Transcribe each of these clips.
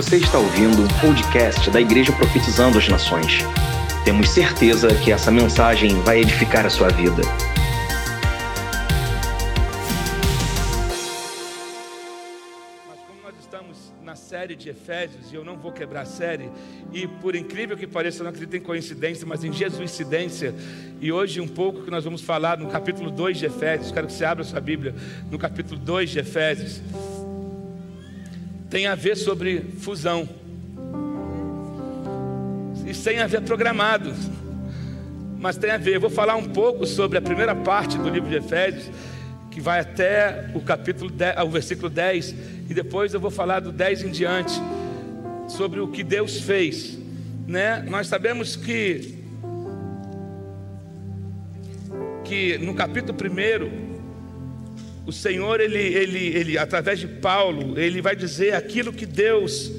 Você está ouvindo um podcast da Igreja Profetizando as Nações. Temos certeza que essa mensagem vai edificar a sua vida. Mas como nós estamos na série de Efésios, e eu não vou quebrar a série, e por incrível que pareça, eu não acredito em coincidência, mas em Jesuicidência, e hoje um pouco que nós vamos falar no capítulo 2 de Efésios, quero que você abra sua Bíblia, no capítulo 2 de Efésios, tem a ver sobre fusão, isso tem a ver programado, mas tem a ver, eu vou falar um pouco sobre a primeira parte do livro de Efésios, que vai até o capítulo 10, o versículo 10, e depois eu vou falar do 10 em diante, sobre o que Deus fez. Né? Nós sabemos que, que no capítulo 1, o Senhor, ele, ele, ele, através de Paulo, ele vai dizer aquilo que Deus,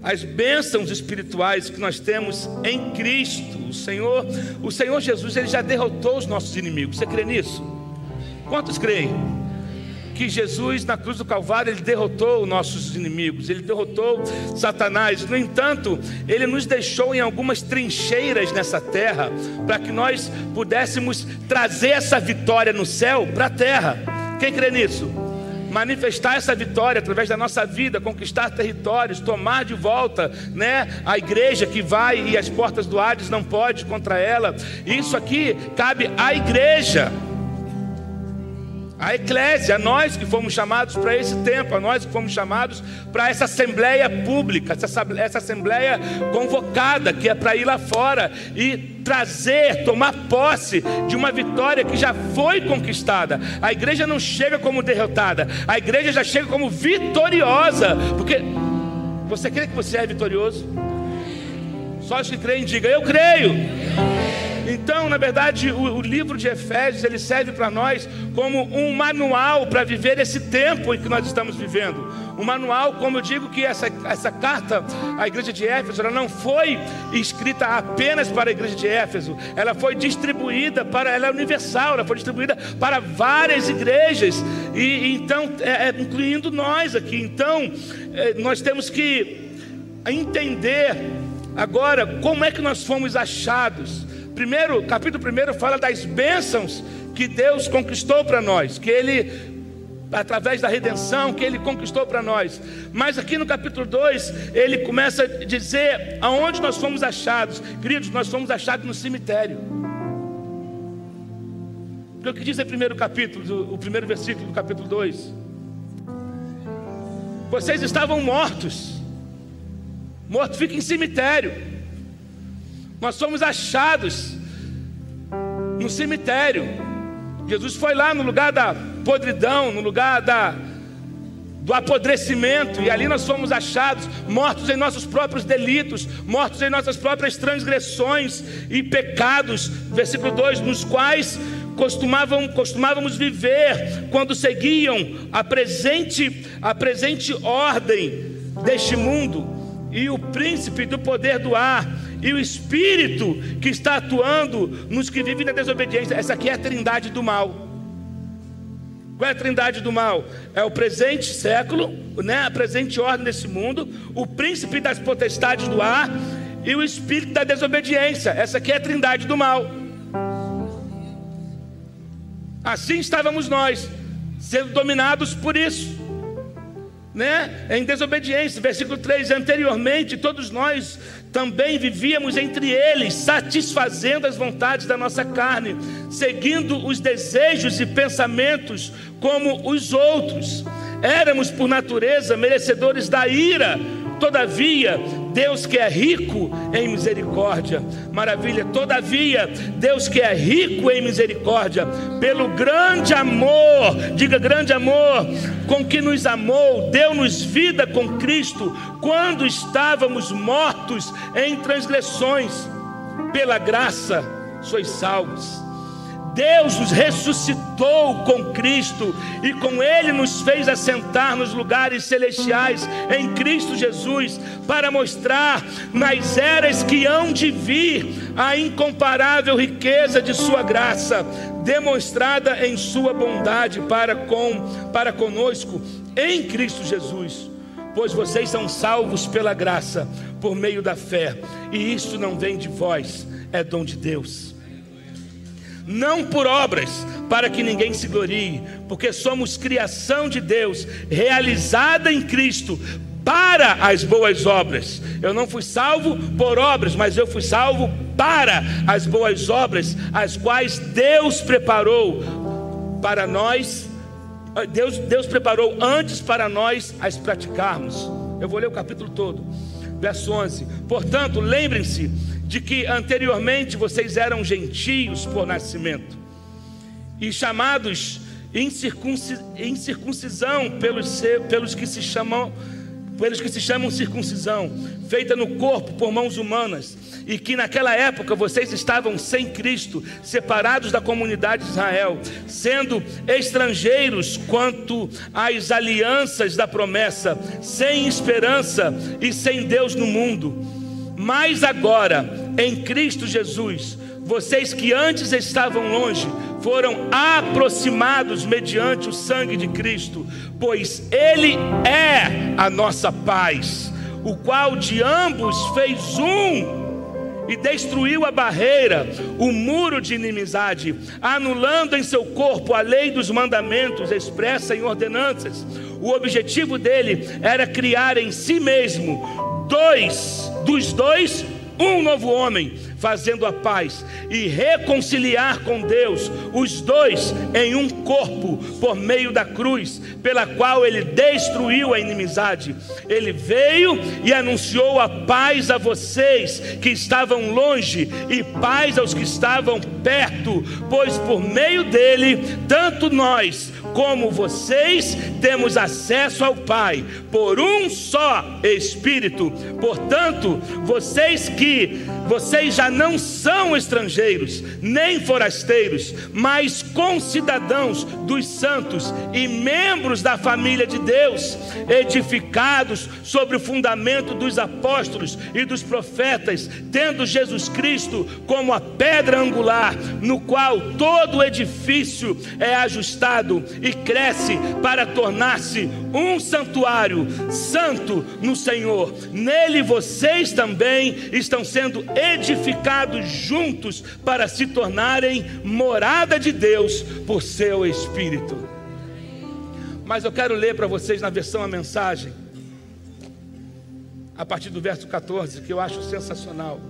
as bênçãos espirituais que nós temos em Cristo. O Senhor, o Senhor Jesus, ele já derrotou os nossos inimigos. Você crê nisso? Quantos creem? Que Jesus na cruz do Calvário ele derrotou nossos inimigos, ele derrotou Satanás. No entanto, ele nos deixou em algumas trincheiras nessa terra para que nós pudéssemos trazer essa vitória no céu para a terra. Quem crê nisso? manifestar essa vitória através da nossa vida, conquistar territórios, tomar de volta, né, a igreja que vai e as portas do Hades não pode contra ela. Isso aqui cabe à igreja a eclésia, a nós que fomos chamados para esse tempo, a nós que fomos chamados para essa assembleia pública, essa, essa assembleia convocada, que é para ir lá fora e trazer, tomar posse de uma vitória que já foi conquistada. A igreja não chega como derrotada, a igreja já chega como vitoriosa, porque você crê que você é vitorioso? Só os que creem, diga: Eu creio. Então, na verdade, o, o livro de Efésios ele serve para nós como um manual para viver esse tempo em que nós estamos vivendo. Um manual, como eu digo, que essa, essa carta à igreja de Éfeso, ela não foi escrita apenas para a igreja de Éfeso, ela foi distribuída para, ela é universal, ela foi distribuída para várias igrejas, e então, é, é, incluindo nós aqui. Então, é, nós temos que entender agora como é que nós fomos achados primeiro, capítulo 1 fala das bênçãos que Deus conquistou para nós, que Ele, através da redenção, que Ele conquistou para nós. Mas aqui no capítulo 2, ele começa a dizer aonde nós fomos achados. Queridos, nós fomos achados no cemitério. Porque o que diz o primeiro capítulo, o primeiro versículo do capítulo 2? Vocês estavam mortos. Morto fica em cemitério. Nós somos achados no cemitério. Jesus foi lá no lugar da podridão, no lugar da, do apodrecimento, e ali nós fomos achados, mortos em nossos próprios delitos, mortos em nossas próprias transgressões e pecados. Versículo 2: nos quais costumavam, costumávamos viver quando seguiam a presente, a presente ordem deste mundo e o príncipe do poder do ar e o Espírito que está atuando nos que vivem na desobediência. Essa aqui é a trindade do mal. Qual é a trindade do mal? É o presente século, né? a presente ordem desse mundo, o príncipe das potestades do ar e o espírito da desobediência. Essa aqui é a trindade do mal. Assim estávamos nós, sendo dominados por isso né? em desobediência. Versículo 3: Anteriormente, todos nós também vivíamos entre eles, satisfazendo as vontades da nossa carne, seguindo os desejos e pensamentos como os outros. Éramos, por natureza, merecedores da ira Todavia, Deus que é rico em misericórdia, maravilha. Todavia, Deus que é rico em misericórdia, pelo grande amor, diga grande amor, com que nos amou, deu-nos vida com Cristo, quando estávamos mortos em transgressões, pela graça sois salvos. Deus nos ressuscitou com Cristo e com Ele nos fez assentar nos lugares celestiais em Cristo Jesus, para mostrar nas eras que hão de vir a incomparável riqueza de Sua graça, demonstrada em Sua bondade para, com, para conosco em Cristo Jesus pois vocês são salvos pela graça, por meio da fé, e isto não vem de vós, é dom de Deus. Não por obras, para que ninguém se glorie, porque somos criação de Deus, realizada em Cristo, para as boas obras. Eu não fui salvo por obras, mas eu fui salvo para as boas obras, as quais Deus preparou para nós. Deus, Deus preparou antes para nós as praticarmos. Eu vou ler o capítulo todo, verso 11. Portanto, lembrem-se de que anteriormente vocês eram gentios por nascimento e chamados em circuncisão pelos, pelos que se chamam pelos que se chamam circuncisão, feita no corpo por mãos humanas, e que naquela época vocês estavam sem Cristo, separados da comunidade de Israel, sendo estrangeiros quanto às alianças da promessa, sem esperança e sem Deus no mundo. Mas agora, em Cristo Jesus, vocês que antes estavam longe, foram aproximados mediante o sangue de Cristo, pois Ele é a nossa paz, o qual de ambos fez um e destruiu a barreira, o muro de inimizade, anulando em seu corpo a lei dos mandamentos expressa em ordenanças. O objetivo dele era criar em si mesmo dois, dos dois, um novo homem fazendo a paz e reconciliar com Deus os dois em um corpo por meio da cruz, pela qual ele destruiu a inimizade. Ele veio e anunciou a paz a vocês que estavam longe e paz aos que estavam perto, pois por meio dele, tanto nós como vocês temos acesso ao Pai por um só Espírito. Portanto, vocês que vocês já não são estrangeiros, nem forasteiros, mas concidadãos dos santos e membros da família de Deus, edificados sobre o fundamento dos apóstolos e dos profetas, tendo Jesus Cristo como a pedra angular, no qual todo o edifício é ajustado e cresce para tornar-se um santuário santo no Senhor. Nele vocês também estão sendo edificados juntos para se tornarem morada de Deus por seu Espírito. Mas eu quero ler para vocês na versão a mensagem, a partir do verso 14, que eu acho sensacional.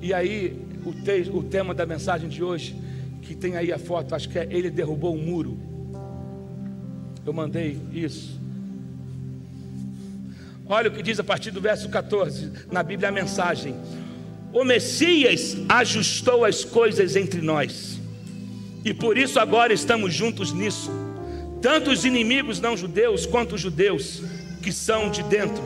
E aí, o, te, o tema da mensagem de hoje, que tem aí a foto, acho que é Ele derrubou o muro. Eu mandei isso. Olha o que diz a partir do verso 14, na Bíblia a mensagem: O Messias ajustou as coisas entre nós, e por isso agora estamos juntos nisso, tanto os inimigos não judeus quanto os judeus que são de dentro.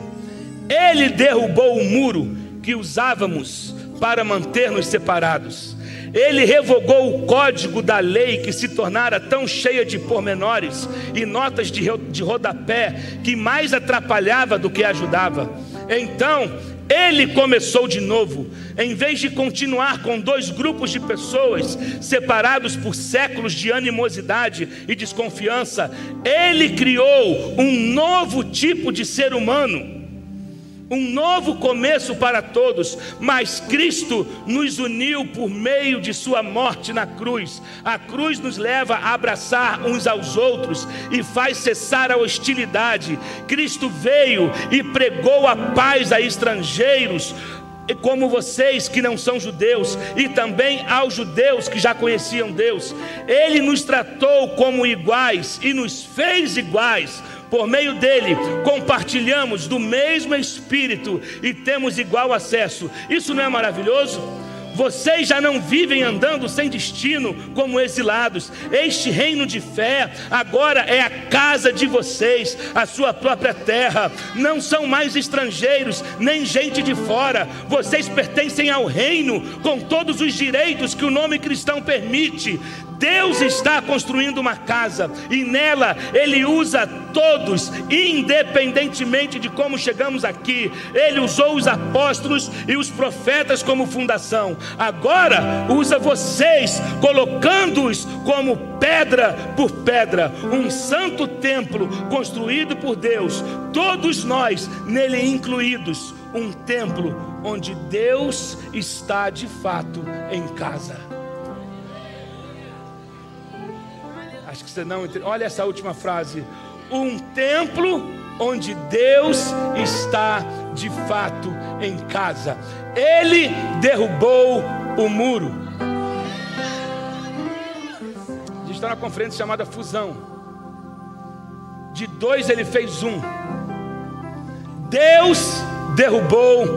Ele derrubou o muro que usávamos para manter-nos separados ele revogou o código da lei que se tornara tão cheia de pormenores e notas de, de rodapé que mais atrapalhava do que ajudava. Então, ele começou de novo, em vez de continuar com dois grupos de pessoas separados por séculos de animosidade e desconfiança, ele criou um novo tipo de ser humano um novo começo para todos, mas Cristo nos uniu por meio de Sua morte na cruz. A cruz nos leva a abraçar uns aos outros e faz cessar a hostilidade. Cristo veio e pregou a paz a estrangeiros como vocês que não são judeus, e também aos judeus que já conheciam Deus. Ele nos tratou como iguais e nos fez iguais por meio dele compartilhamos do mesmo Espírito e temos igual acesso. Isso não é maravilhoso? Vocês já não vivem andando sem destino como exilados. Este reino de fé agora é a casa de vocês, a sua própria terra. Não são mais estrangeiros, nem gente de fora. Vocês pertencem ao reino com todos os direitos que o nome cristão permite. Deus está construindo uma casa e nela Ele usa todos, independentemente de como chegamos aqui. Ele usou os apóstolos e os profetas como fundação. Agora usa vocês, colocando-os como pedra por pedra, um santo templo construído por Deus, todos nós nele incluídos, um templo onde Deus está de fato em casa. Acho que você não entende. Olha essa última frase. Um templo onde Deus está de fato em casa. Ele derrubou o muro. A gente está na conferência chamada Fusão. De dois ele fez um. Deus derrubou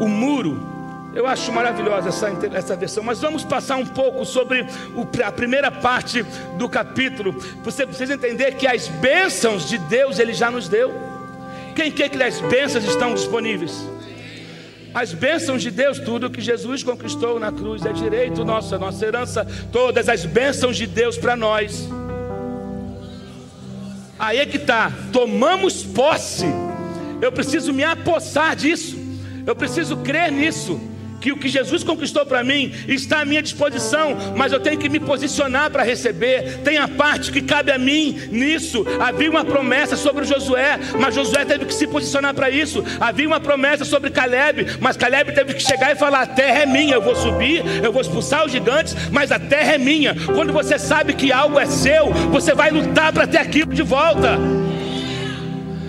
o muro. Eu acho maravilhosa essa, essa versão, mas vamos passar um pouco sobre o, a primeira parte do capítulo. Você precisa entender que as bênçãos de Deus Ele já nos deu. Quem quer que as bênçãos estão disponíveis? As bênçãos de Deus, tudo que Jesus conquistou na cruz é direito nosso, é nossa herança, todas as bênçãos de Deus para nós. Aí é que está, tomamos posse. Eu preciso me apossar disso. Eu preciso crer nisso que o que Jesus conquistou para mim está à minha disposição, mas eu tenho que me posicionar para receber. Tem a parte que cabe a mim nisso. Havia uma promessa sobre Josué, mas Josué teve que se posicionar para isso. Havia uma promessa sobre Caleb, mas Caleb teve que chegar e falar: a terra é minha, eu vou subir, eu vou expulsar os gigantes, mas a terra é minha. Quando você sabe que algo é seu, você vai lutar para ter aquilo de volta.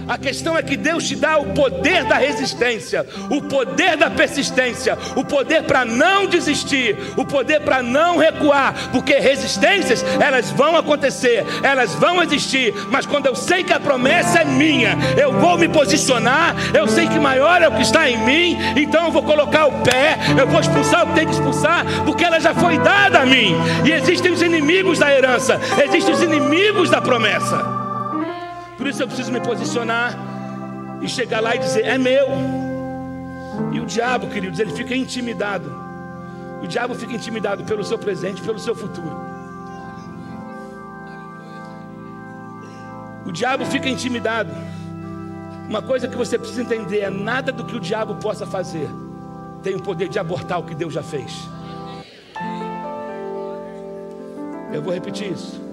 A questão é que Deus te dá o poder da resistência, o poder da persistência, o poder para não desistir, o poder para não recuar, porque resistências elas vão acontecer, elas vão existir, mas quando eu sei que a promessa é minha, eu vou me posicionar, eu sei que maior é o que está em mim, então eu vou colocar o pé, eu vou expulsar o que tem que expulsar, porque ela já foi dada a mim. E existem os inimigos da herança, existem os inimigos da promessa. Por isso eu preciso me posicionar e chegar lá e dizer: é meu. E o diabo, queridos, ele fica intimidado. O diabo fica intimidado pelo seu presente, pelo seu futuro. O diabo fica intimidado. Uma coisa que você precisa entender é nada do que o diabo possa fazer tem o poder de abortar o que Deus já fez. Eu vou repetir isso.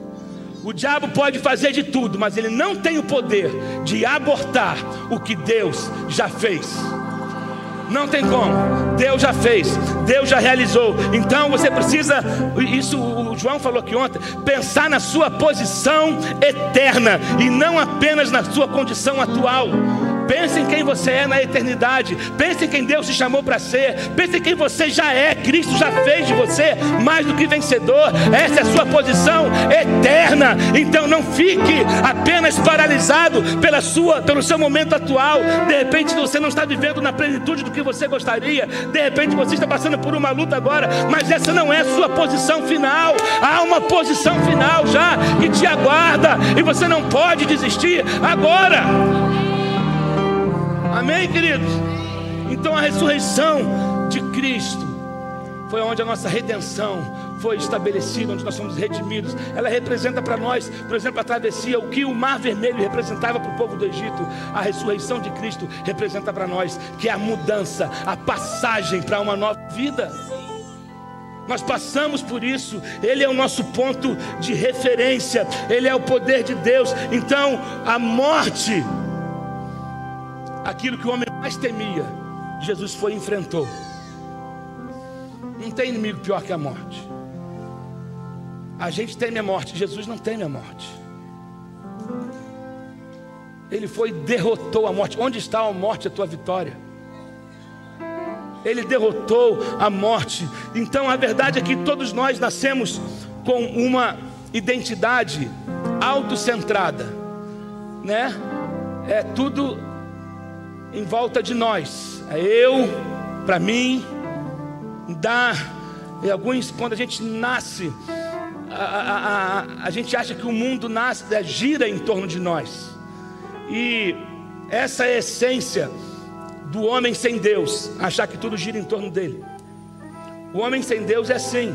O diabo pode fazer de tudo, mas ele não tem o poder de abortar o que Deus já fez. Não tem como. Deus já fez, Deus já realizou. Então você precisa, isso o João falou aqui ontem, pensar na sua posição eterna e não apenas na sua condição atual. Pense em quem você é na eternidade. Pense em quem Deus te chamou para ser. Pense em quem você já é. Cristo já fez de você mais do que vencedor. Essa é a sua posição eterna. Então não fique apenas paralisado pela sua, pelo seu momento atual. De repente você não está vivendo na plenitude do que você gostaria. De repente você está passando por uma luta agora, mas essa não é a sua posição final. Há uma posição final já que te aguarda e você não pode desistir agora. Amém, queridos? Então a ressurreição de Cristo foi onde a nossa redenção foi estabelecida, onde nós somos redimidos. Ela representa para nós, por exemplo, a travessia, o que o Mar Vermelho representava para o povo do Egito. A ressurreição de Cristo representa para nós que é a mudança, a passagem para uma nova vida. Nós passamos por isso, Ele é o nosso ponto de referência, Ele é o poder de Deus. Então, a morte aquilo que o homem mais temia, Jesus foi e enfrentou. Não tem inimigo pior que a morte. A gente teme a morte, Jesus não teme a morte. Ele foi e derrotou a morte. Onde está a morte, a tua vitória? Ele derrotou a morte. Então a verdade é que todos nós nascemos com uma identidade autocentrada, né? É tudo em volta de nós. É eu, para mim, dá. E alguns, quando a gente nasce, a, a, a, a, gente acha que o mundo nasce, é, gira em torno de nós. E essa é a essência do homem sem Deus, achar que tudo gira em torno dele. O homem sem Deus é assim.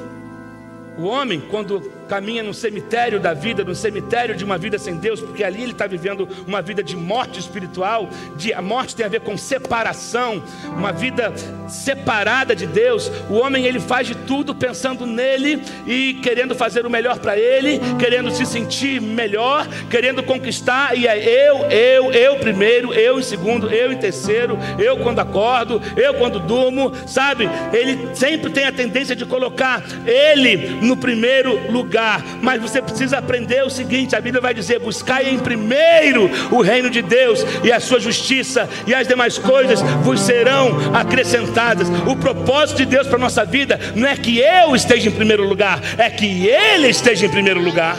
O homem, quando caminha no cemitério da vida, no cemitério de uma vida sem Deus, porque ali ele está vivendo uma vida de morte espiritual. De, a morte tem a ver com separação, uma vida separada de Deus. O homem ele faz de tudo pensando nele e querendo fazer o melhor para ele, querendo se sentir melhor, querendo conquistar. E é eu, eu, eu primeiro, eu em segundo, eu em terceiro, eu quando acordo, eu quando durmo, sabe? Ele sempre tem a tendência de colocar ele no primeiro lugar, mas você precisa aprender o seguinte: a Bíblia vai dizer, buscai em primeiro o reino de Deus e a sua justiça, e as demais coisas vos serão acrescentadas. O propósito de Deus para a nossa vida não é que eu esteja em primeiro lugar, é que Ele esteja em primeiro lugar.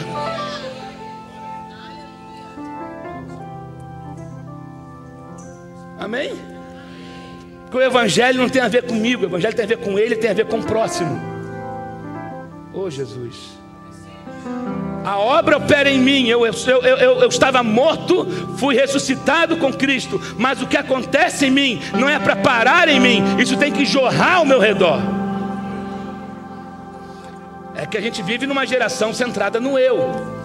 Amém? Porque o Evangelho não tem a ver comigo, o Evangelho tem a ver com Ele, tem a ver com o próximo. Oh Jesus. A obra opera em mim. Eu, eu, eu, eu, estava morto, fui ressuscitado com Cristo. Mas o que acontece em mim não é para parar em mim, isso tem que jorrar ao meu redor. É que a gente vive numa geração centrada no eu.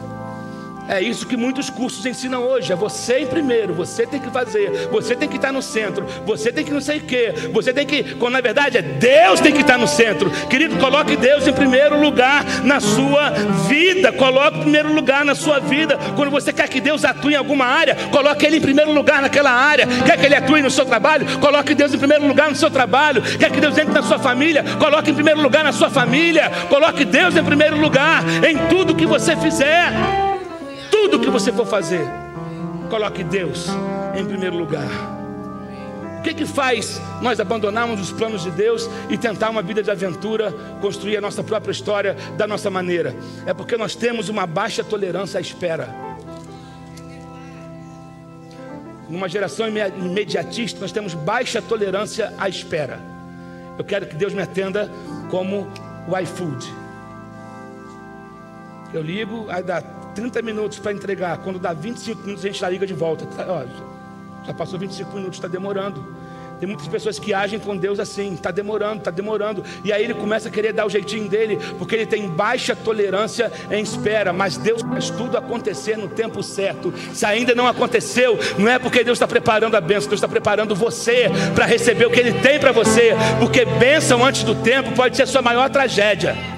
É isso que muitos cursos ensinam hoje. É você em primeiro, você tem que fazer, você tem que estar no centro, você tem que não sei o quê, você tem que, quando na verdade é Deus tem que estar no centro. Querido, coloque Deus em primeiro lugar na sua vida, coloque em primeiro lugar na sua vida. Quando você quer que Deus atue em alguma área, coloque Ele em primeiro lugar naquela área. Quer que Ele atue no seu trabalho, coloque Deus em primeiro lugar no seu trabalho. Quer que Deus entre na sua família, coloque em primeiro lugar na sua família. Coloque Deus em primeiro lugar em tudo que você fizer tudo que você for fazer, coloque Deus em primeiro lugar. O que que faz nós abandonarmos os planos de Deus e tentar uma vida de aventura, construir a nossa própria história da nossa maneira? É porque nós temos uma baixa tolerância à espera. Numa geração imediatista, nós temos baixa tolerância à espera. Eu quero que Deus me atenda como o iFood. Eu ligo, aí dá 30 minutos para entregar. Quando dá 25 minutos, a gente já liga de volta. Tá, ó, já passou 25 minutos, está demorando. Tem muitas pessoas que agem com Deus assim, está demorando, está demorando. E aí ele começa a querer dar o jeitinho dele, porque ele tem baixa tolerância em espera. Mas Deus faz tudo acontecer no tempo certo. Se ainda não aconteceu, não é porque Deus está preparando a bênção, Deus está preparando você para receber o que Ele tem para você. Porque bênção antes do tempo pode ser a sua maior tragédia.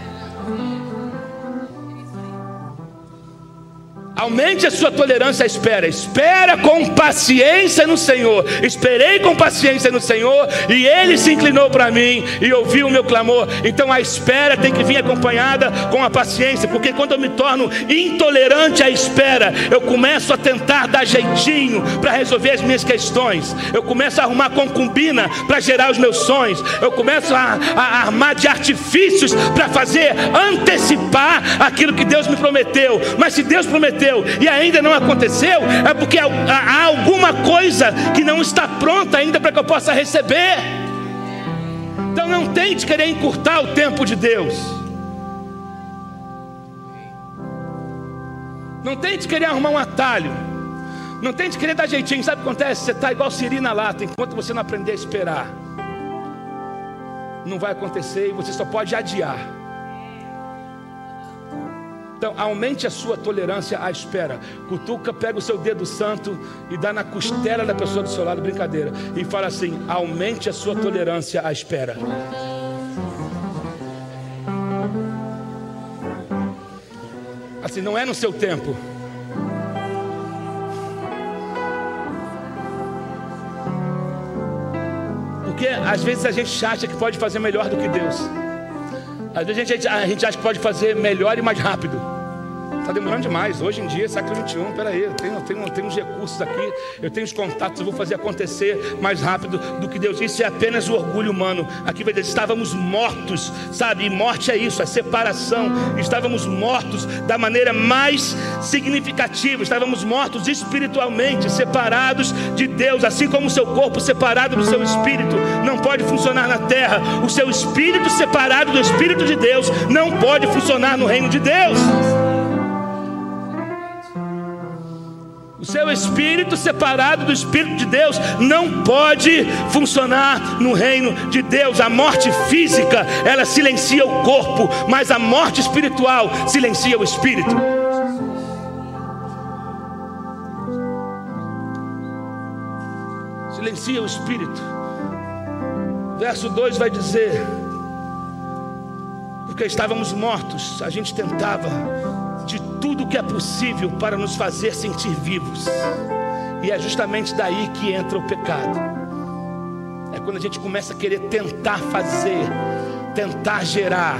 Aumente a sua tolerância à espera. Espera com paciência no Senhor. Esperei com paciência no Senhor e Ele se inclinou para mim e ouviu o meu clamor. Então a espera tem que vir acompanhada com a paciência, porque quando eu me torno intolerante à espera, eu começo a tentar dar jeitinho para resolver as minhas questões. Eu começo a arrumar concubina para gerar os meus sonhos. Eu começo a, a armar de artifícios para fazer antecipar aquilo que Deus me prometeu. Mas se Deus prometeu aconteceu e ainda não aconteceu, é porque há alguma coisa que não está pronta ainda para que eu possa receber. Então não tente querer encurtar o tempo de Deus. Não tente querer arrumar um atalho. Não tente querer dar jeitinho. Sabe o que acontece? Você está igual Siri na lata. Enquanto você não aprender a esperar, não vai acontecer e você só pode adiar. Então, aumente a sua tolerância à espera. Cutuca, pega o seu dedo santo e dá na costela da pessoa do seu lado, brincadeira. E fala assim: aumente a sua tolerância à espera. Assim, não é no seu tempo. Porque às vezes a gente acha que pode fazer melhor do que Deus. Às vezes a gente, a gente acha que pode fazer melhor e mais rápido. Está demorando demais. Hoje em dia, século XXI, peraí, eu tenho, tenho, tenho recursos aqui, eu tenho os contatos, eu vou fazer acontecer mais rápido do que Deus. Isso é apenas o orgulho humano. Aqui vai dizer, estávamos mortos, sabe? E morte é isso, é separação. Estávamos mortos da maneira mais significativa. Estávamos mortos espiritualmente, separados de Deus, assim como o seu corpo separado do seu espírito não pode funcionar na terra. O seu espírito separado do espírito de Deus não pode funcionar no reino de Deus. Seu espírito separado do espírito de Deus não pode funcionar no reino de Deus. A morte física, ela silencia o corpo, mas a morte espiritual silencia o espírito. Silencia o espírito. Verso 2 vai dizer: Porque estávamos mortos, a gente tentava tudo que é possível para nos fazer sentir vivos. E é justamente daí que entra o pecado. É quando a gente começa a querer tentar fazer, tentar gerar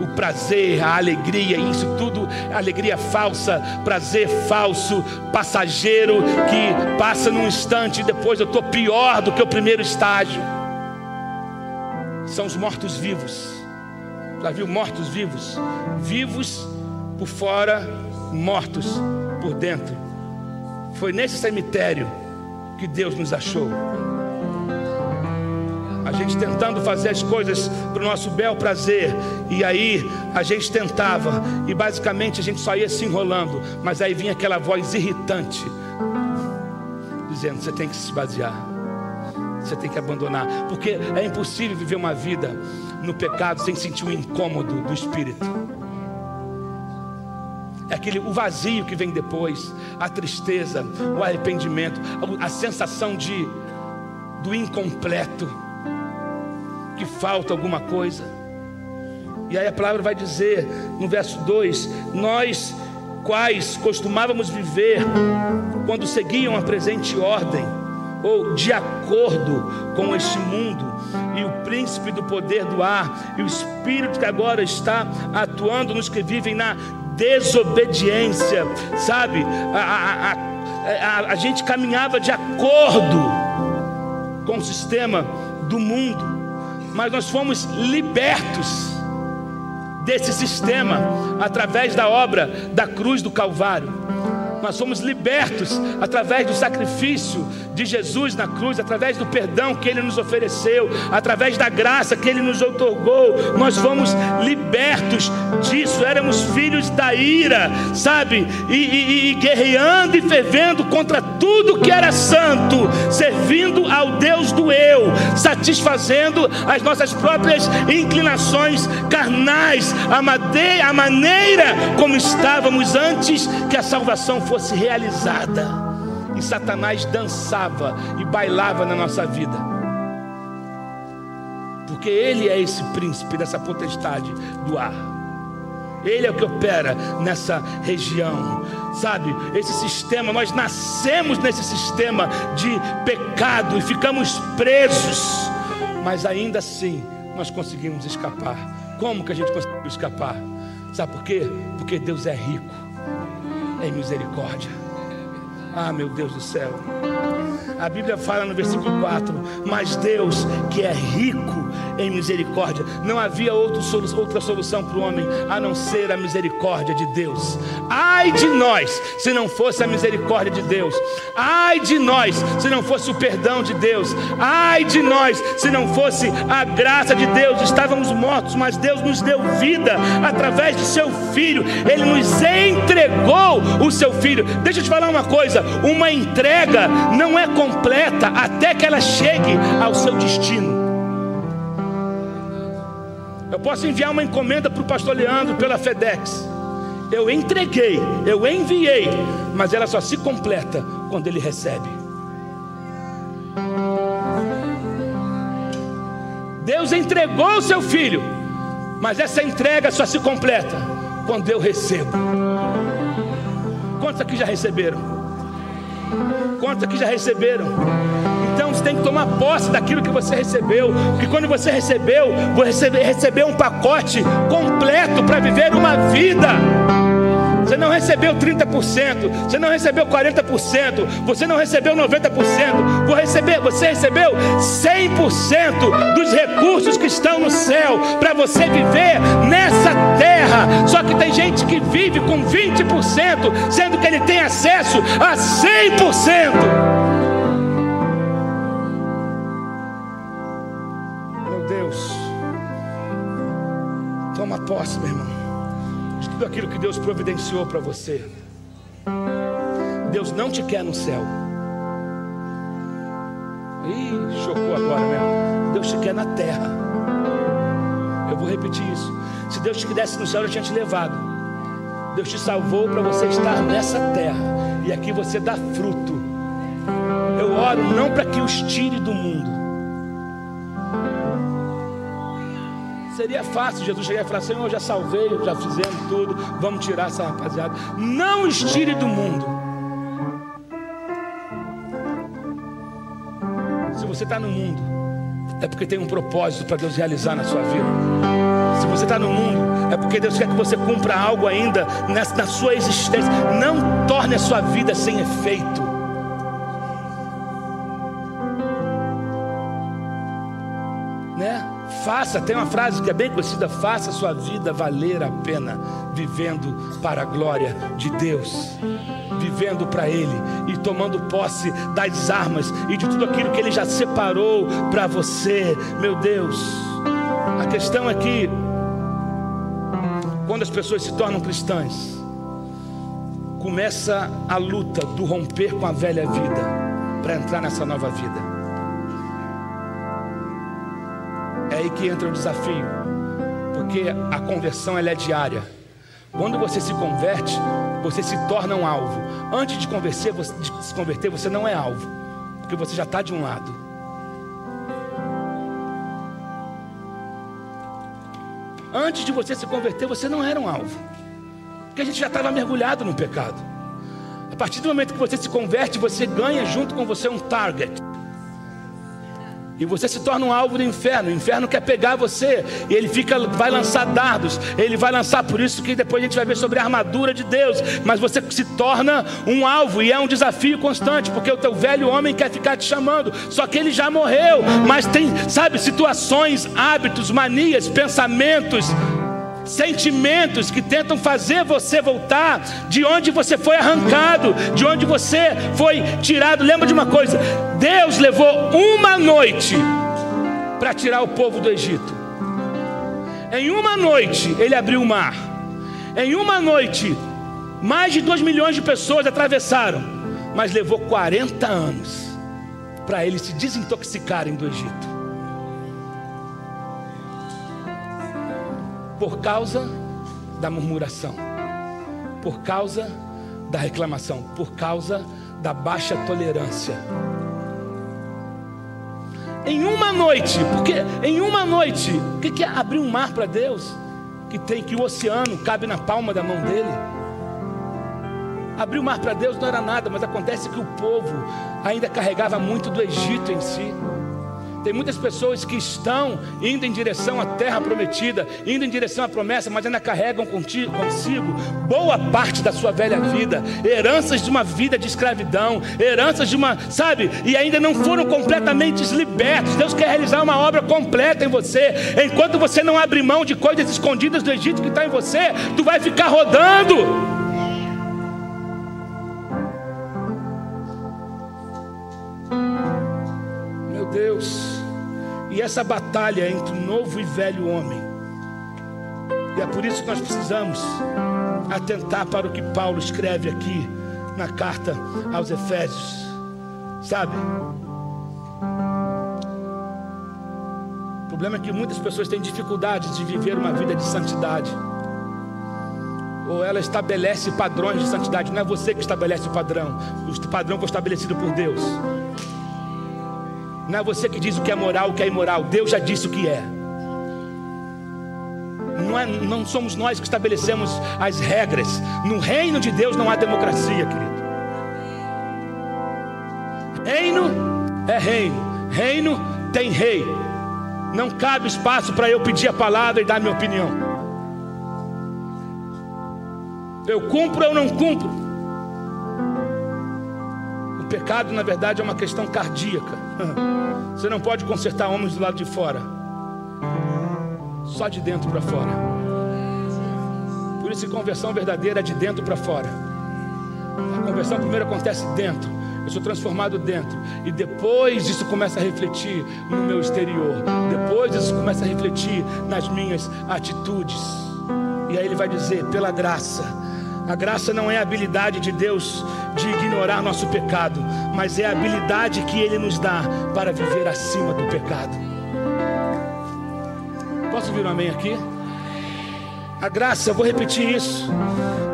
o prazer, a alegria, isso tudo, alegria falsa, prazer falso, passageiro que passa num instante e depois eu estou pior do que o primeiro estágio. São os mortos-vivos. Já viu mortos-vivos? Vivos por fora, mortos por dentro. Foi nesse cemitério que Deus nos achou. A gente tentando fazer as coisas para o nosso bel prazer, e aí a gente tentava, e basicamente a gente só ia se enrolando, mas aí vinha aquela voz irritante, dizendo: você tem que se esvaziar, você tem que abandonar, porque é impossível viver uma vida no pecado sem sentir o incômodo do espírito é aquele o vazio que vem depois, a tristeza, o arrependimento, a, sensação de do incompleto, que falta alguma coisa. E aí a palavra vai dizer no verso 2: Nós, quais costumávamos viver quando seguiam a presente ordem, ou de acordo com este mundo, e o príncipe do poder do ar, e o espírito que agora está atuando nos que vivem na desobediência, sabe? A, a, a, a, gente caminhava de acordo com o sistema do mundo, mas nós fomos libertos desse sistema através da obra da cruz do Calvário nós somos libertos através do sacrifício de Jesus na cruz, através do perdão que Ele nos ofereceu, através da graça que Ele nos otorgou, nós fomos libertos disso, éramos filhos da ira, sabe? E, e, e guerreando e fervendo contra tudo que era santo, servindo ao Deus do eu, satisfazendo as nossas próprias inclinações carnais, a, a maneira como estávamos antes que a salvação fosse fosse realizada. E Satanás dançava e bailava na nossa vida. Porque ele é esse príncipe dessa potestade do ar. Ele é o que opera nessa região, sabe? Esse sistema, nós nascemos nesse sistema de pecado e ficamos presos, mas ainda assim nós conseguimos escapar. Como que a gente conseguiu escapar? Sabe por quê? Porque Deus é rico em misericórdia. Ah, meu Deus do céu. A Bíblia fala no versículo 4: Mas Deus, que é rico em misericórdia, não havia outra solução para o homem a não ser a misericórdia de Deus. Ai de nós, se não fosse a misericórdia de Deus. Ai de nós, se não fosse o perdão de Deus. Ai de nós, se não fosse a graça de Deus. Estávamos mortos, mas Deus nos deu vida através de seu filho. Ele nos entregou o seu filho. Deixa eu te falar uma coisa: uma entrega não é completa até que ela chegue ao seu destino. Eu posso enviar uma encomenda para o pastor Leandro pela FedEx. Eu entreguei, eu enviei, mas ela só se completa quando ele recebe. Deus entregou o seu filho, mas essa entrega só se completa quando eu recebo. Quantos aqui já receberam? Quantos aqui já receberam? Então você tem que tomar posse daquilo que você recebeu, porque quando você recebeu, você recebeu um pacote completo para viver uma vida. Você não recebeu 30%, você não recebeu 40%, você não recebeu 90%, você recebeu, você recebeu 100% dos recursos que estão no céu para você viver nessa terra. Só que tem gente que vive com 20%, sendo que ele tem acesso a 100%. Meu Deus, toma posse, meu irmão tudo aquilo que Deus providenciou para você. Deus não te quer no céu. Ih, chocou agora mesmo. Deus te quer na terra. Eu vou repetir isso. Se Deus te quisesse no céu, eu tinha te levado. Deus te salvou para você estar nessa terra. E aqui você dá fruto. Eu oro não para que os tire do mundo. Seria fácil Jesus chegar e falar: Senhor, já salvei, já fizemos tudo, vamos tirar essa rapaziada. Não os tire do mundo. Se você está no mundo, é porque tem um propósito para Deus realizar na sua vida. Se você está no mundo, é porque Deus quer que você cumpra algo ainda na sua existência. Não torne a sua vida sem efeito. Faça, tem uma frase que é bem conhecida: faça sua vida valer a pena, vivendo para a glória de Deus, vivendo para Ele e tomando posse das armas e de tudo aquilo que Ele já separou para você, meu Deus. A questão é que quando as pessoas se tornam cristãs, começa a luta do romper com a velha vida para entrar nessa nova vida. Aí que entra o desafio, porque a conversão ela é diária. Quando você se converte, você se torna um alvo. Antes de, você, de se converter, você não é alvo, porque você já está de um lado. Antes de você se converter, você não era um alvo. Porque a gente já estava mergulhado no pecado. A partir do momento que você se converte, você ganha junto com você um target. E você se torna um alvo do inferno. O inferno quer pegar você. E ele fica, vai lançar dardos. Ele vai lançar, por isso que depois a gente vai ver sobre a armadura de Deus. Mas você se torna um alvo. E é um desafio constante. Porque o teu velho homem quer ficar te chamando. Só que ele já morreu. Mas tem, sabe, situações, hábitos, manias, pensamentos sentimentos que tentam fazer você voltar de onde você foi arrancado, de onde você foi tirado. Lembra de uma coisa: Deus levou uma noite para tirar o povo do Egito. Em uma noite ele abriu o mar. Em uma noite, mais de dois milhões de pessoas atravessaram, mas levou 40 anos para eles se desintoxicarem do Egito. Por causa da murmuração, por causa da reclamação, por causa da baixa tolerância. Em uma noite, porque em uma noite, o que é abrir um mar para Deus? Que tem que o oceano cabe na palma da mão dele. Abrir o mar para Deus não era nada, mas acontece que o povo ainda carregava muito do Egito em si. Tem muitas pessoas que estão indo em direção à terra prometida, indo em direção à promessa, mas ainda carregam consigo boa parte da sua velha vida, heranças de uma vida de escravidão, heranças de uma, sabe, e ainda não foram completamente libertos. Deus quer realizar uma obra completa em você. Enquanto você não abre mão de coisas escondidas do Egito que está em você, tu vai ficar rodando. E essa batalha entre o novo e velho homem. E é por isso que nós precisamos atentar para o que Paulo escreve aqui na carta aos Efésios. Sabe? O problema é que muitas pessoas têm dificuldades de viver uma vida de santidade. Ou ela estabelece padrões de santidade. Não é você que estabelece o padrão. O padrão foi estabelecido por Deus. Não é você que diz o que é moral, o que é imoral. Deus já disse o que é. Não, é, não somos nós que estabelecemos as regras. No reino de Deus não há democracia, querido. Reino é reino. Reino tem rei. Não cabe espaço para eu pedir a palavra e dar minha opinião. Eu cumpro ou não cumpro. O pecado, na verdade, é uma questão cardíaca. Você não pode consertar homens do lado de fora, só de dentro para fora. Por isso, conversão verdadeira é de dentro para fora. A conversão primeiro acontece dentro. Eu sou transformado dentro. E depois isso começa a refletir no meu exterior. Depois isso começa a refletir nas minhas atitudes. E aí ele vai dizer: pela graça, A graça não é a habilidade de Deus de ignorar nosso pecado, mas é a habilidade que Ele nos dá para viver acima do pecado. Posso ouvir um amém aqui? A graça, eu vou repetir isso.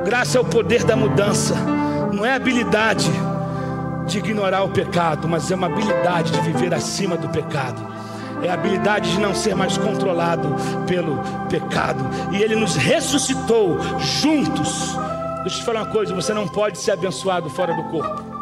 Graça é o poder da mudança, não é a habilidade de ignorar o pecado, mas é uma habilidade de viver acima do pecado. É a habilidade de não ser mais controlado pelo pecado. E Ele nos ressuscitou juntos Deixa eu te falar uma coisa: você não pode ser abençoado fora do corpo.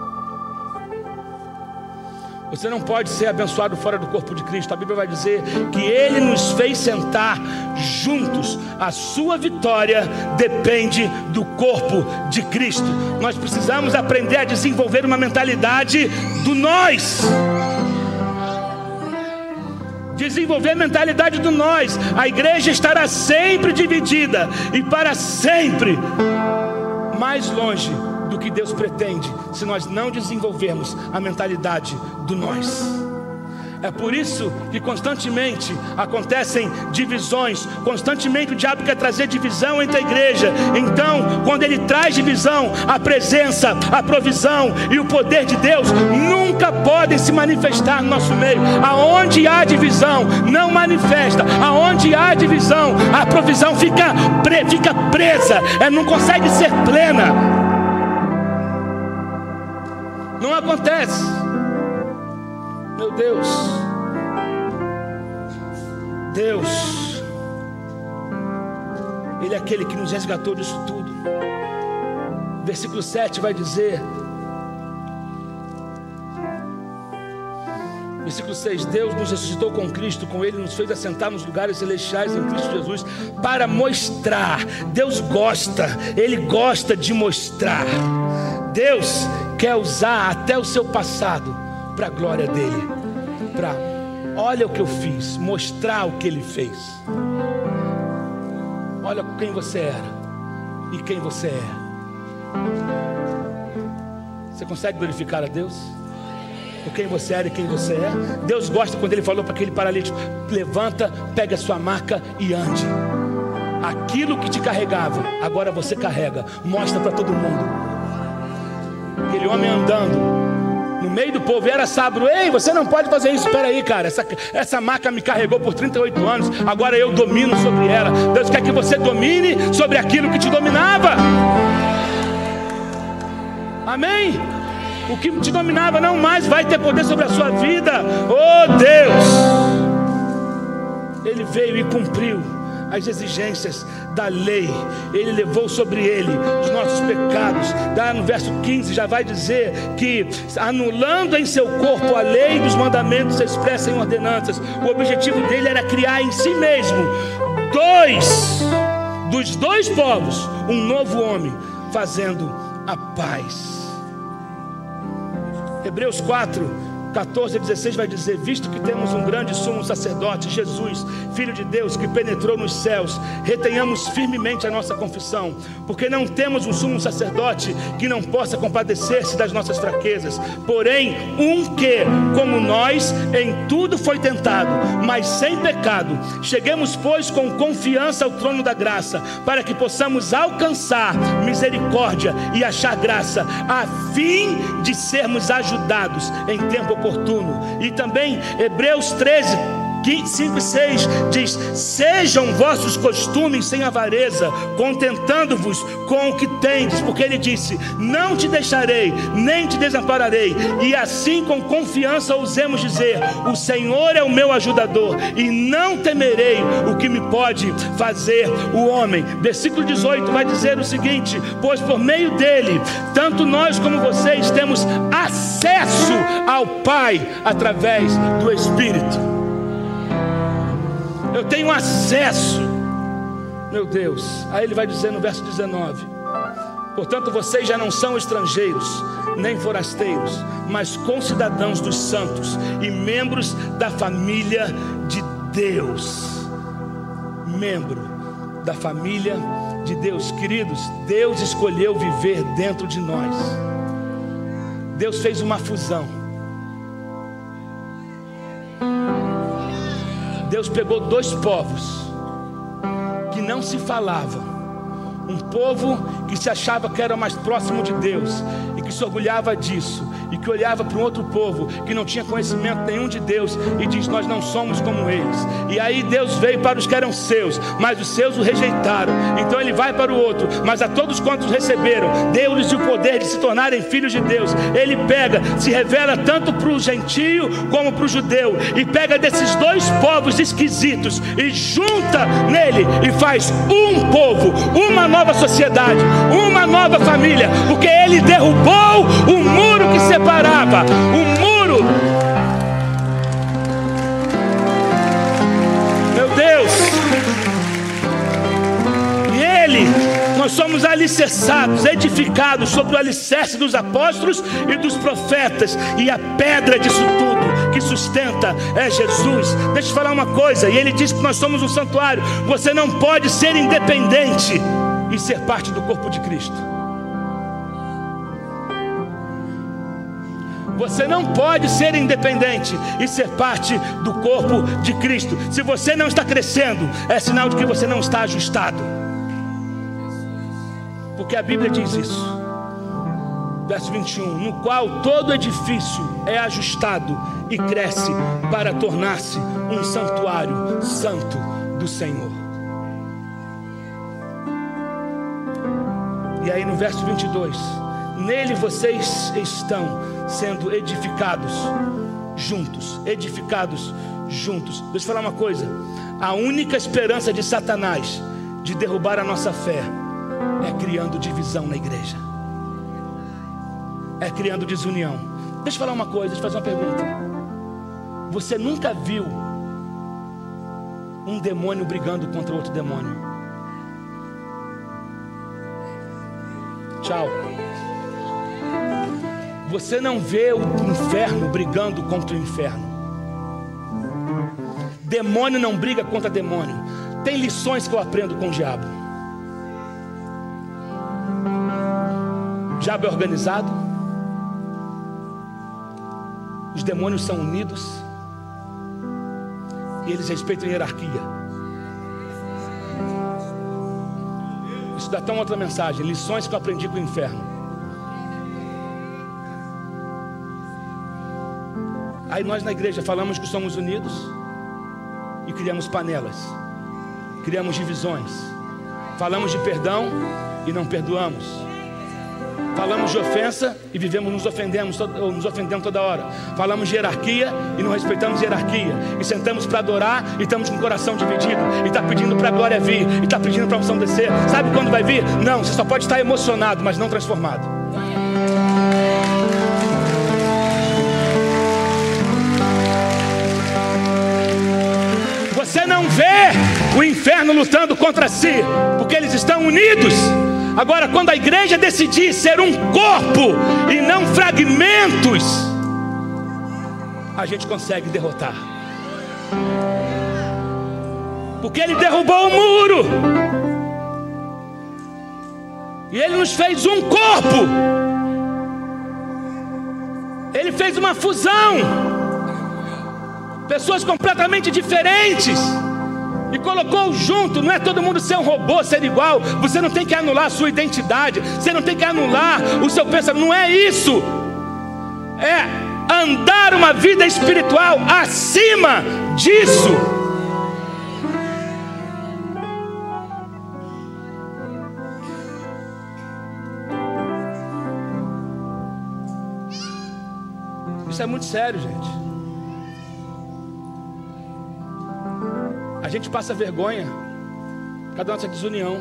Você não pode ser abençoado fora do corpo de Cristo. A Bíblia vai dizer que Ele nos fez sentar juntos. A sua vitória depende do corpo de Cristo. Nós precisamos aprender a desenvolver uma mentalidade do nós. Desenvolver a mentalidade do nós. A igreja estará sempre dividida e para sempre mais longe do que Deus pretende se nós não desenvolvermos a mentalidade do nós. É por isso que constantemente acontecem divisões, constantemente o diabo quer trazer divisão entre a igreja. Então, quando ele traz divisão, a presença, a provisão e o poder de Deus nunca podem se manifestar no nosso meio. Aonde há divisão, não manifesta. Aonde há divisão, a provisão fica, pre, fica presa, é, não consegue ser plena. Não acontece. Meu Deus, Deus, Ele é aquele que nos resgatou disso tudo. Versículo 7 vai dizer: Versículo 6: Deus nos ressuscitou com Cristo, com Ele nos fez assentar nos lugares celestiais em Cristo Jesus, para mostrar. Deus gosta, Ele gosta de mostrar. Deus quer usar até o seu passado para a glória dele, para olha o que eu fiz, mostrar o que ele fez. Olha quem você era e quem você é. Você consegue glorificar a Deus? Por quem você era e quem você é? Deus gosta quando ele falou para aquele paralítico: levanta, pega a sua maca e ande. Aquilo que te carregava, agora você carrega. Mostra para todo mundo. Aquele homem andando, no meio do povo, era sabro, ei, você não pode fazer isso, espera aí, cara, essa, essa maca me carregou por 38 anos, agora eu domino sobre ela. Deus quer que você domine sobre aquilo que te dominava. Amém? O que te dominava não mais vai ter poder sobre a sua vida. Oh Deus! Ele veio e cumpriu as exigências da lei, ele levou sobre ele os nossos pecados. Dá no verso 15 já vai dizer que anulando em seu corpo a lei dos mandamentos expressa em ordenanças, o objetivo dele era criar em si mesmo dois dos dois povos, um novo homem, fazendo a paz. Hebreus 4 14 a 16 vai dizer: Visto que temos um grande sumo sacerdote, Jesus, Filho de Deus, que penetrou nos céus, retenhamos firmemente a nossa confissão, porque não temos um sumo sacerdote que não possa compadecer-se das nossas fraquezas, porém, um que, como nós, em tudo foi tentado, mas sem pecado. Cheguemos, pois, com confiança ao trono da graça, para que possamos alcançar misericórdia e achar graça, a fim de sermos ajudados em tempo oportuno. E também Hebreus 13, 5 e 6 diz: Sejam vossos costumes sem avareza, contentando-vos com o que tendes, porque ele disse: Não te deixarei, nem te desampararei. E assim, com confiança, ousemos dizer: O Senhor é o meu ajudador, e não temerei o que me pode fazer o homem. Versículo 18 vai dizer o seguinte: Pois por meio dele, tanto nós como vocês temos acesso ao Pai através do Espírito eu tenho acesso, meu Deus. Aí ele vai dizer no verso 19: Portanto, vocês já não são estrangeiros, nem forasteiros, mas concidadãos dos santos e membros da família de Deus. Membro da família de Deus, queridos, Deus escolheu viver dentro de nós. Deus fez uma fusão. Deus pegou dois povos que não se falavam, Um povo que se achava que era mais próximo de Deus e que se orgulhava disso e que olhava para um outro povo que não tinha conhecimento nenhum de Deus e diz: Nós não somos como eles. E aí Deus veio para os que eram seus, mas os seus o rejeitaram. Então ele vai para o outro, mas a todos quantos receberam, deu-lhes o poder de se tornarem filhos de Deus. Ele pega, se revela tanto para o gentio como para o judeu e pega desses dois povos esquisitos e junta nele e faz um povo, uma nova sociedade, uma nova família, porque ele derrubou o muro que separava, o muro. Meu Deus! E ele, nós somos alicerçados, edificados sobre o alicerce dos apóstolos e dos profetas, e a pedra disso tudo que sustenta é Jesus. Deixa eu te falar uma coisa, e ele diz que nós somos um santuário. Você não pode ser independente e ser parte do corpo de Cristo. Você não pode ser independente e ser parte do corpo de Cristo. Se você não está crescendo, é sinal de que você não está ajustado. Porque a Bíblia diz isso. Verso 21: No qual todo edifício é ajustado e cresce para tornar-se um santuário santo do Senhor. E aí no verso 22, nele vocês estão sendo edificados juntos, edificados juntos. Deixa eu falar uma coisa: a única esperança de Satanás de derrubar a nossa fé é criando divisão na igreja, é criando desunião. Deixa eu falar uma coisa, deixa eu fazer uma pergunta. Você nunca viu um demônio brigando contra outro demônio? Tchau. Você não vê o inferno brigando contra o inferno. Demônio não briga contra demônio. Tem lições que eu aprendo com o diabo. O diabo é organizado. Os demônios são unidos. E eles respeitam a hierarquia. Isso dá tão outra mensagem. Lições que eu aprendi com o inferno. Aí nós na igreja falamos que somos unidos e criamos panelas, criamos divisões, falamos de perdão e não perdoamos. Falamos de ofensa e vivemos nos ofendemos, nos ofendendo toda hora. Falamos de hierarquia e não respeitamos hierarquia. E sentamos para adorar e estamos com o coração dividido. E está pedindo para a glória vir. E está pedindo para a unção descer. Sabe quando vai vir? Não, você só pode estar emocionado, mas não transformado. Não vê o inferno lutando contra si, porque eles estão unidos. Agora, quando a igreja decidir ser um corpo e não fragmentos, a gente consegue derrotar. Porque ele derrubou o muro. E ele nos fez um corpo. Ele fez uma fusão. Pessoas completamente diferentes e colocou junto. Não é todo mundo ser um robô, ser igual. Você não tem que anular a sua identidade, você não tem que anular o seu pensamento. Não é isso. É andar uma vida espiritual acima disso. Isso é muito sério, gente. A gente passa vergonha cada nossa desunião.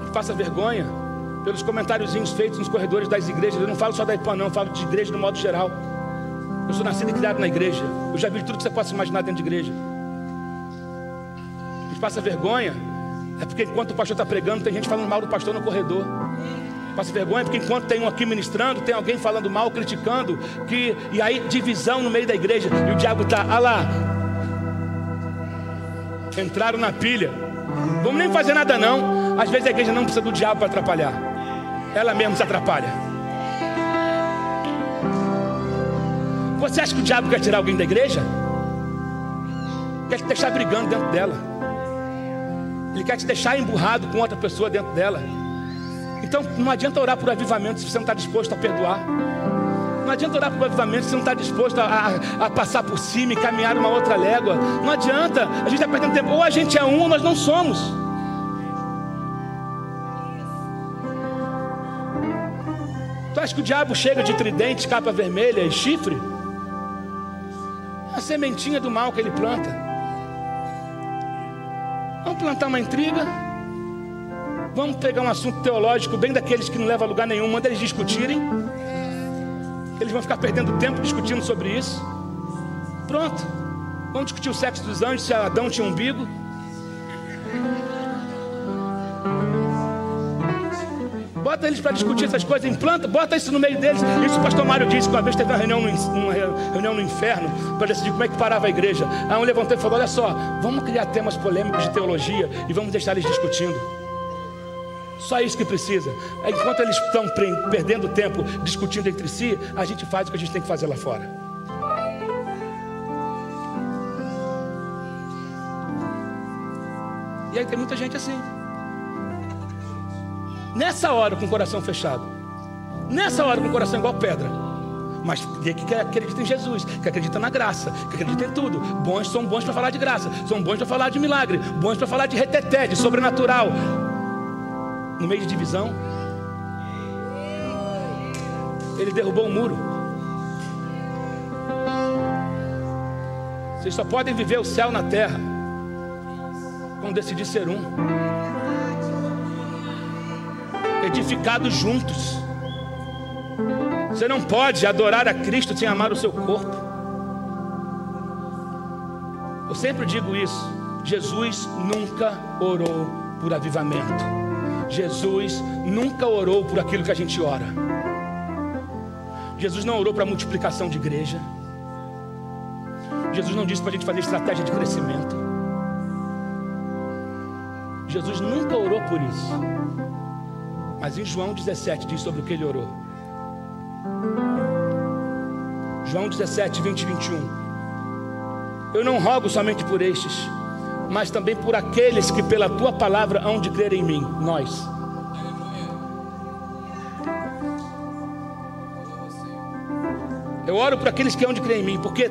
A gente passa vergonha pelos comentáriozinhos feitos nos corredores das igrejas. Eu não falo só da IPA, não, eu falo de igreja no modo geral. Eu sou nascido e criado na igreja. Eu já vi tudo que você possa imaginar dentro de igreja. A gente passa vergonha, é porque enquanto o pastor está pregando, tem gente falando mal do pastor no corredor. Passa vergonha porque enquanto tem um aqui ministrando, tem alguém falando mal, criticando, que e aí divisão no meio da igreja e o diabo está, ah lá, entraram na pilha. Vamos nem fazer nada não. Às vezes a igreja não precisa do diabo para atrapalhar. Ela mesma se atrapalha. Você acha que o diabo quer tirar alguém da igreja? Quer te deixar brigando dentro dela. Ele quer te deixar emburrado com outra pessoa dentro dela. Então não adianta orar por avivamento se você não está disposto a perdoar. Não adianta orar por avivamento se não está disposto a, a, a, passar por cima e caminhar uma outra légua. Não adianta, a gente está perdendo tempo. Ou a gente é um ou nós não somos. Tu acha que o diabo chega de tridente, capa vermelha e chifre? É a sementinha do mal que ele planta. Vamos plantar uma intriga? Vamos pegar um assunto teológico bem daqueles que não leva a lugar nenhum, manda eles discutirem. Eles vão ficar perdendo tempo discutindo sobre isso. Pronto. Vamos discutir o sexo dos anjos, se Adão tinha umbigo. Bota eles para discutir essas coisas, implanta, bota isso no meio deles. Isso o pastor Mário disse que uma vez teve uma reunião no, uma reunião no inferno para decidir como é que parava a igreja. Aí um levantou e falou: Olha só, vamos criar temas polêmicos de teologia e vamos deixar eles discutindo. Só isso que precisa. Enquanto eles estão perdendo tempo discutindo entre si, a gente faz o que a gente tem que fazer lá fora. E aí tem muita gente assim. Nessa hora com o coração fechado. Nessa hora com o coração igual pedra. Mas que acredita em Jesus, que acredita na graça, que acredita em tudo. Bons são bons para falar de graça, são bons para falar de milagre, bons para falar de reteté, de sobrenatural. No meio de divisão, ele derrubou um muro. Vocês só podem viver o céu na terra quando decidir ser um edificados juntos. Você não pode adorar a Cristo sem amar o seu corpo. Eu sempre digo isso. Jesus nunca orou por avivamento. Jesus nunca orou por aquilo que a gente ora. Jesus não orou para multiplicação de igreja. Jesus não disse para a gente fazer estratégia de crescimento. Jesus nunca orou por isso. Mas em João 17 diz sobre o que ele orou. João 17, 20 e 21. Eu não rogo somente por estes, mas também por aqueles que pela tua palavra hão de crer em mim, nós. Eu oro por aqueles que hão de crer em mim, porque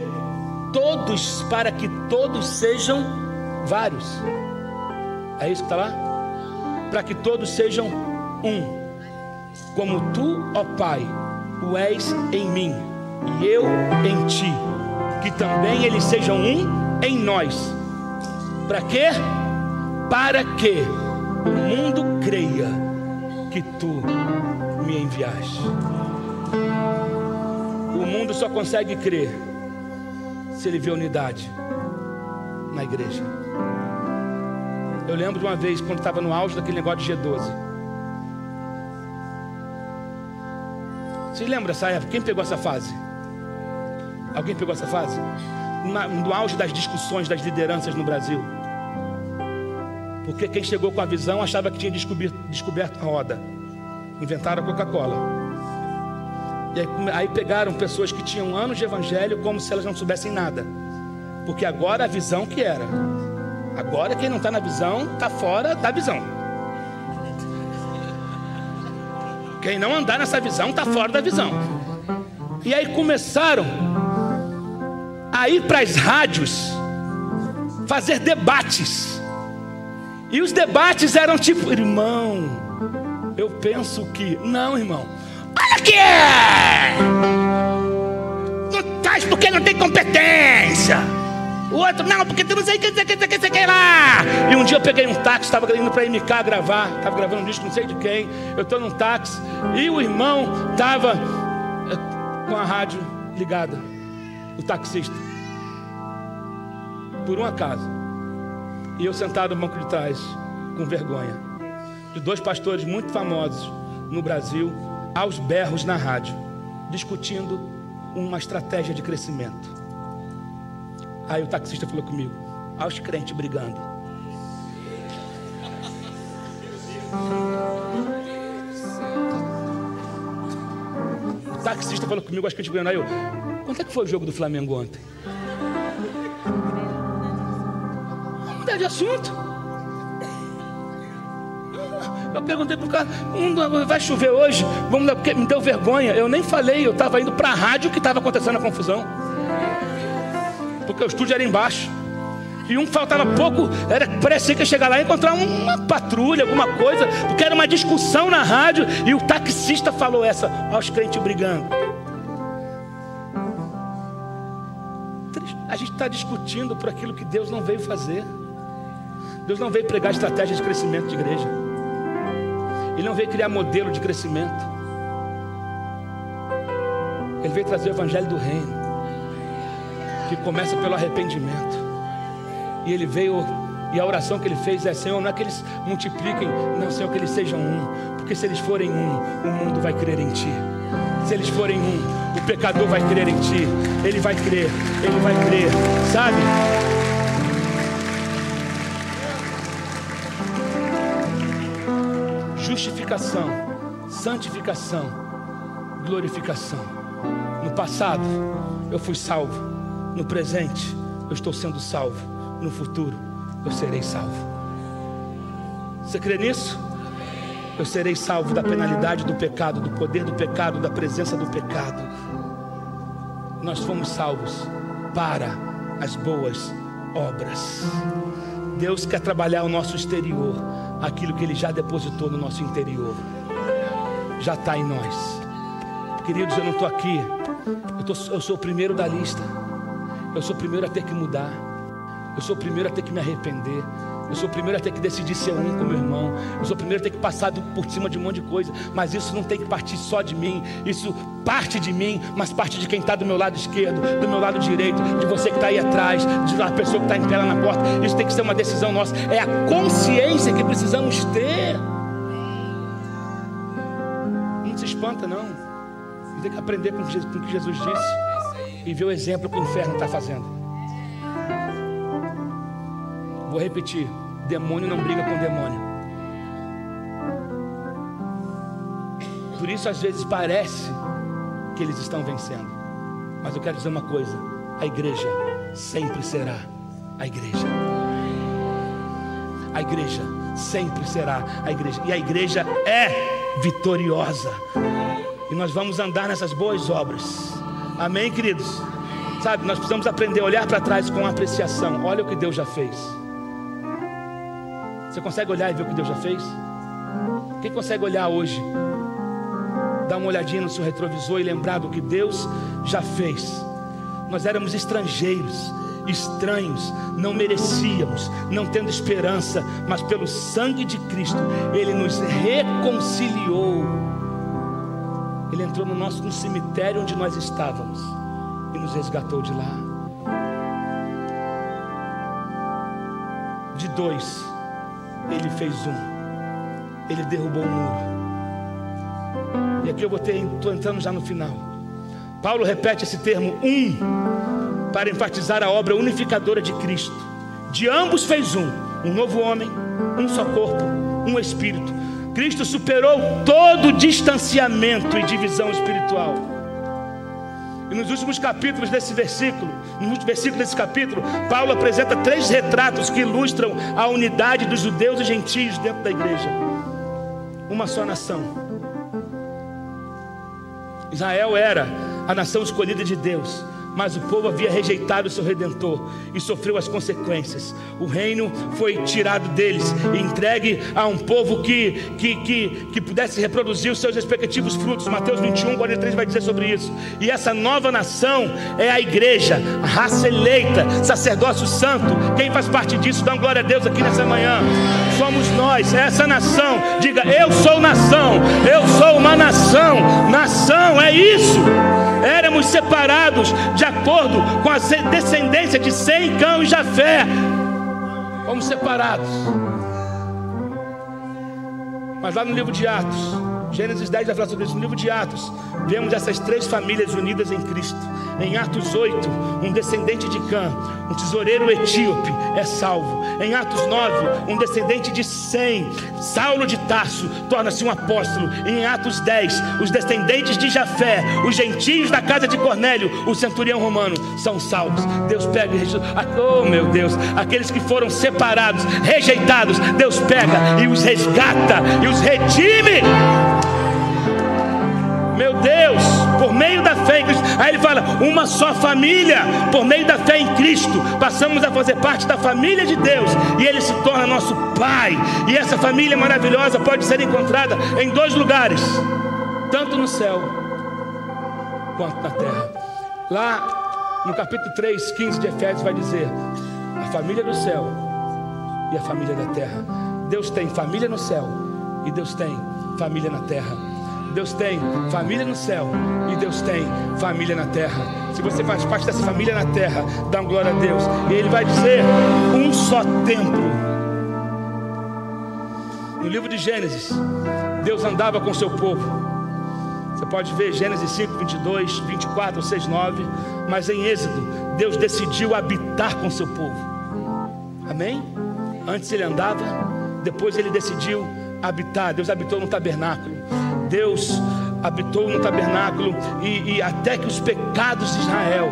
todos, para que todos sejam vários. É isso que está lá? Para que todos sejam um, como tu, ó Pai, o és em mim e eu em ti, que também eles sejam um em nós. Para quê? Para que o mundo creia que tu me enviaste. O mundo só consegue crer se ele vê unidade na igreja. Eu lembro de uma vez, quando estava no auge daquele negócio de G12. Vocês lembram dessa época? Quem pegou essa fase? Alguém pegou essa fase? no auge das discussões das lideranças no Brasil. Porque quem chegou com a visão achava que tinha descoberto, a roda. Inventaram a Coca-Cola. E aí, aí pegaram pessoas que tinham anos de evangelho como se elas não soubessem nada. Porque agora a visão que era. Agora quem não está na visão está fora da visão. Quem não andar nessa visão está fora da visão. E aí começaram a ir para as rádios fazer debates. E os debates eram tipo, irmão, eu penso que. Não, irmão. Olha aqui! Não estás porque não tem competência. O outro, não, porque tu não sei o que, que, sei que, sei que lá. E um dia eu peguei um táxi, estava indo para MK gravar, estava gravando um disco, não sei de quem. Eu estou num táxi e o irmão estava eh, com a rádio ligada, o taxista. Por um acaso. E eu sentado no banco de trás, com vergonha. De dois pastores muito famosos no Brasil, aos berros na rádio, discutindo uma estratégia de crescimento. Aí o taxista falou comigo: aos crentes brigando. O taxista falou comigo, acho que a gente brigando. Aí eu, quanto é que foi o jogo do Flamengo ontem? Mudar de assunto. Eu perguntei para o cara, hum, vai chover hoje? Vamos lá, porque me deu vergonha. Eu nem falei, eu estava indo para a rádio que estava acontecendo a confusão. Porque o estúdio era embaixo. E um faltava pouco, era, parecia que ia chegar lá e encontrar uma patrulha, alguma coisa, porque era uma discussão na rádio e o taxista falou essa, aos crentes brigando. A gente está discutindo por aquilo que Deus não veio fazer. Deus não veio pregar estratégia de crescimento de igreja. Ele não veio criar modelo de crescimento. Ele veio trazer o evangelho do reino, que começa pelo arrependimento. E ele veio, e a oração que ele fez é: Senhor, não é que eles multipliquem, não, Senhor, que eles sejam um, porque se eles forem um, o mundo vai crer em Ti. Se eles forem um, o pecador vai crer em Ti, ele vai crer, ele vai crer, sabe? Justificação, santificação, glorificação. No passado eu fui salvo, no presente eu estou sendo salvo, no futuro eu serei salvo. Você crê nisso? Eu serei salvo da penalidade do pecado, do poder do pecado, da presença do pecado. Nós fomos salvos para as boas obras. Deus quer trabalhar o nosso exterior aquilo que Ele já depositou no nosso interior. Já está em nós. Queridos, eu não estou aqui. Eu, tô, eu sou o primeiro da lista. Eu sou o primeiro a ter que mudar. Eu sou o primeiro a ter que me arrepender. Eu sou o primeiro a ter que decidir ser um com meu irmão. Eu sou o primeiro a ter que passar por cima de um monte de coisa. Mas isso não tem que partir só de mim. Isso parte de mim, mas parte de quem está do meu lado esquerdo, do meu lado direito, de você que está aí atrás, de uma pessoa que está em pé lá na porta. Isso tem que ser uma decisão nossa. É a consciência que precisamos ter. Não se espanta, não. Tem que aprender com o que Jesus disse e ver o exemplo que o inferno está fazendo. Vou repetir: demônio não briga com demônio. Por isso, às vezes, parece que eles estão vencendo. Mas eu quero dizer uma coisa: a igreja sempre será a igreja. A igreja sempre será a igreja. E a igreja é vitoriosa. E nós vamos andar nessas boas obras. Amém, queridos? Sabe, nós precisamos aprender a olhar para trás com apreciação. Olha o que Deus já fez. Você consegue olhar e ver o que Deus já fez? Quem consegue olhar hoje? Dar uma olhadinha no seu retrovisor e lembrar do que Deus já fez. Nós éramos estrangeiros, estranhos, não merecíamos, não tendo esperança, mas pelo sangue de Cristo, Ele nos reconciliou. Ele entrou no nosso no cemitério onde nós estávamos e nos resgatou de lá. De dois ele fez um. Ele derrubou um muro. E aqui eu estou entrando já no final. Paulo repete esse termo um para enfatizar a obra unificadora de Cristo. De ambos fez um, um novo homem, um só corpo, um espírito. Cristo superou todo distanciamento e divisão espiritual. E nos últimos capítulos desse versículo, no último versículo desse capítulo, Paulo apresenta três retratos que ilustram a unidade dos judeus e gentios dentro da igreja. Uma só nação. Israel era a nação escolhida de Deus, mas o povo havia rejeitado o seu redentor e sofreu as consequências. O reino foi tirado deles e entregue a um povo que, que, que, que pudesse reproduzir os seus respectivos frutos. Mateus 21, 43 vai dizer sobre isso. E essa nova nação é a igreja, a raça eleita, sacerdócio santo. Quem faz parte disso, dá glória a Deus aqui nessa manhã. Somos nós, é essa nação. Diga, eu sou nação, eu sou uma nação. Nação é isso éramos separados de acordo com a descendência de Sem, Cão e Jafé. Fomos separados. Mas lá no livro de Atos, Gênesis 10 vai falar sobre isso. No livro de Atos, vemos essas três famílias unidas em Cristo. Em Atos 8, um descendente de Cã, um tesoureiro etíope, é salvo. Em Atos 9, um descendente de Sem, Saulo de Tarso, torna-se um apóstolo. Em Atos 10, os descendentes de Jafé, os gentios da casa de Cornélio, o centurião romano, são salvos. Deus pega e Oh meu Deus, aqueles que foram separados, rejeitados, Deus pega e os resgata e os redime. Meu Deus, por meio da fé em Cristo. Aí ele fala: uma só família, por meio da fé em Cristo, passamos a fazer parte da família de Deus e ele se torna nosso Pai. E essa família maravilhosa pode ser encontrada em dois lugares, tanto no céu quanto na terra. Lá no capítulo 3, 15 de Efésios, vai dizer: a família do céu e a família da terra. Deus tem família no céu e Deus tem família na terra. Deus tem família no céu e Deus tem família na terra. Se você faz parte dessa família na terra, dá uma glória a Deus. E Ele vai dizer: um só templo. No livro de Gênesis, Deus andava com o seu povo. Você pode ver Gênesis 5, 22, 24, 6, 9. Mas em Êxodo, Deus decidiu habitar com o seu povo. Amém? Antes ele andava, depois ele decidiu habitar. Deus habitou no tabernáculo. Deus habitou no tabernáculo e, e até que os pecados de Israel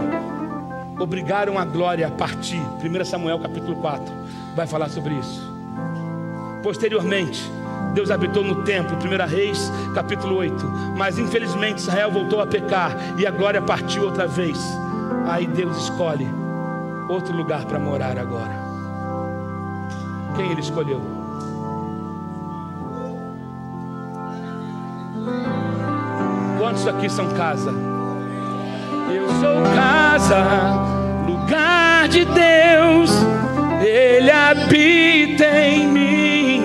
obrigaram a glória a partir. 1 Samuel capítulo 4 vai falar sobre isso. Posteriormente, Deus habitou no templo, 1 Reis, capítulo 8. Mas infelizmente Israel voltou a pecar e a glória partiu outra vez. Aí Deus escolhe outro lugar para morar agora. Quem ele escolheu? Quantos aqui são casa? Eu sou casa, lugar de Deus, Ele habita em mim.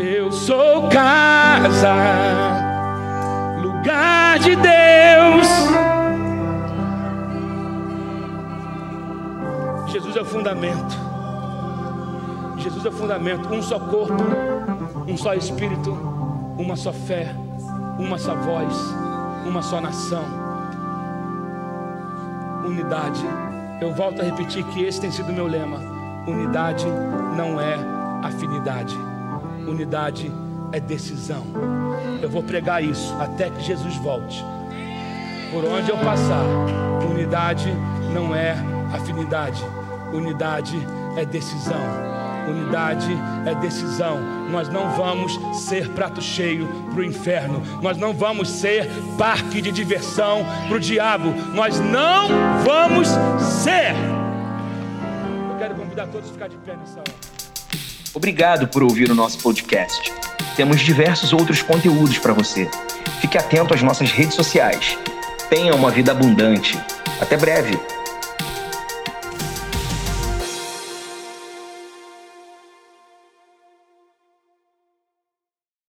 Eu sou casa, lugar de Deus. Jesus é o fundamento. Jesus é o fundamento. Um só corpo, um só espírito uma só fé, uma só voz, uma só nação. Unidade. Eu volto a repetir que esse tem sido meu lema. Unidade não é afinidade. Unidade é decisão. Eu vou pregar isso até que Jesus volte. Por onde eu passar, unidade não é afinidade. Unidade é decisão. Unidade é decisão. Nós não vamos ser prato cheio para o inferno. Nós não vamos ser parque de diversão para o diabo. Nós não vamos ser. Eu quero convidar todos a ficar de pé nessa hora. Obrigado por ouvir o nosso podcast. Temos diversos outros conteúdos para você. Fique atento às nossas redes sociais. Tenha uma vida abundante. Até breve.